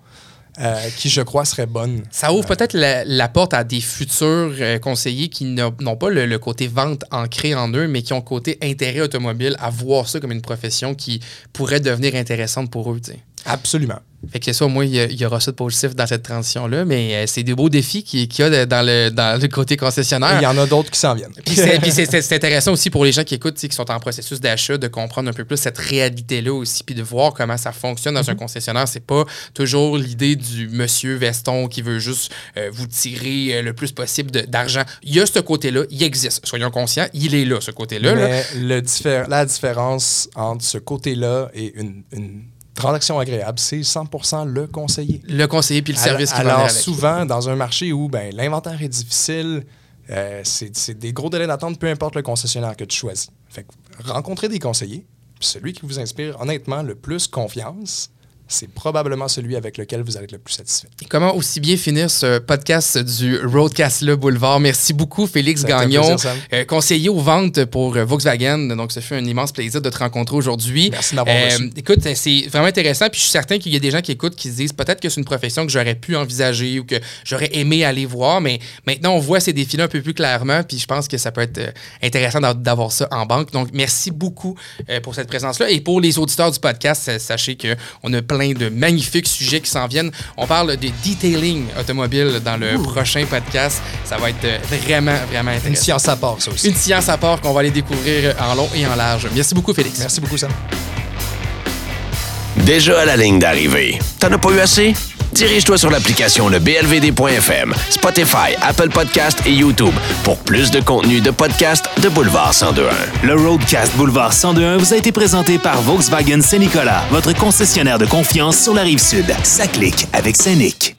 euh, qui, je crois, serait bonne. Ça ouvre peut-être la, la porte à des futurs euh, conseillers qui n'ont pas le, le côté vente ancré en eux, mais qui ont le côté intérêt automobile à voir ça comme une profession qui pourrait devenir intéressante pour eux. Absolument. Fait que ça, au moins, il y, aura ça de positif dans cette transition-là, mais euh, c'est des beaux défis qu'il y a dans le, dans le côté concessionnaire. Il y en a d'autres qui s'en viennent. Puis c'est- (laughs) intéressant aussi pour les gens qui écoutent, qui sont en processus d'achat, de comprendre un peu plus cette réalité-là aussi, puis de voir comment ça fonctionne dans un concessionnaire. C'est pas toujours l'idée du monsieur veston qui veut juste euh, vous tirer euh, le plus possible d'argent. Il y a ce côté-là, il existe. Soyons conscients, il est là, ce côté-là. là. Mais le diffé- la différence entre ce côté-là et une, une transaction agréable, c'est 100% le conseiller. Le conseiller puis le service qui Alors, avec. souvent, dans un marché où ben, l'inventaire est difficile, euh, c'est c'est des gros délais d'attente, peu importe le concessionnaire que tu choisis. Fait que rencontrer des conseillers, puis celui qui vous inspire honnêtement le plus confiance, c'est probablement celui avec lequel vous allez être le plus satisfait. Et comment aussi bien finir ce podcast du Roadcast Le Boulevard? Merci beaucoup, Félix Ça Gagnon, plaisir, euh, conseiller aux ventes pour euh, Volkswagen. Donc, ça fait un immense plaisir de te rencontrer aujourd'hui. Merci de m'avoir reçu. Écoute, c'est vraiment intéressant. Puis, je suis certain qu'il y a des gens qui écoutent qui se disent peut-être que c'est une profession que j'aurais pu envisager ou que j'aurais aimé aller voir. Mais maintenant, on voit ces défis-là un peu plus clairement. Puis, je pense que ça peut être euh, intéressant d'a- d'avoir ça en banque. Donc, merci beaucoup euh, pour cette présence-là. Et pour les auditeurs du podcast, sa- sachez qu'on a plein de magnifiques sujets qui s'en viennent. On parle de detailing automobile dans le prochain podcast. Ça va être vraiment, vraiment Une intéressant. science à part, ça aussi. Une science à part qu'on va aller découvrir en long et en large. Merci beaucoup, Félix. Merci beaucoup, Sam. Déjà à la ligne d'arrivée. T'en as pas eu assez? Dirige-toi sur l'application le BLVD.FM, Spotify, Apple Podcast et YouTube pour plus de contenu de podcast de Boulevard 1021. Le Roadcast Boulevard 1021 vous a été présenté par Volkswagen Saint-Nicolas, votre concessionnaire de confiance sur la rive sud. Ça clique avec Saint-Nic.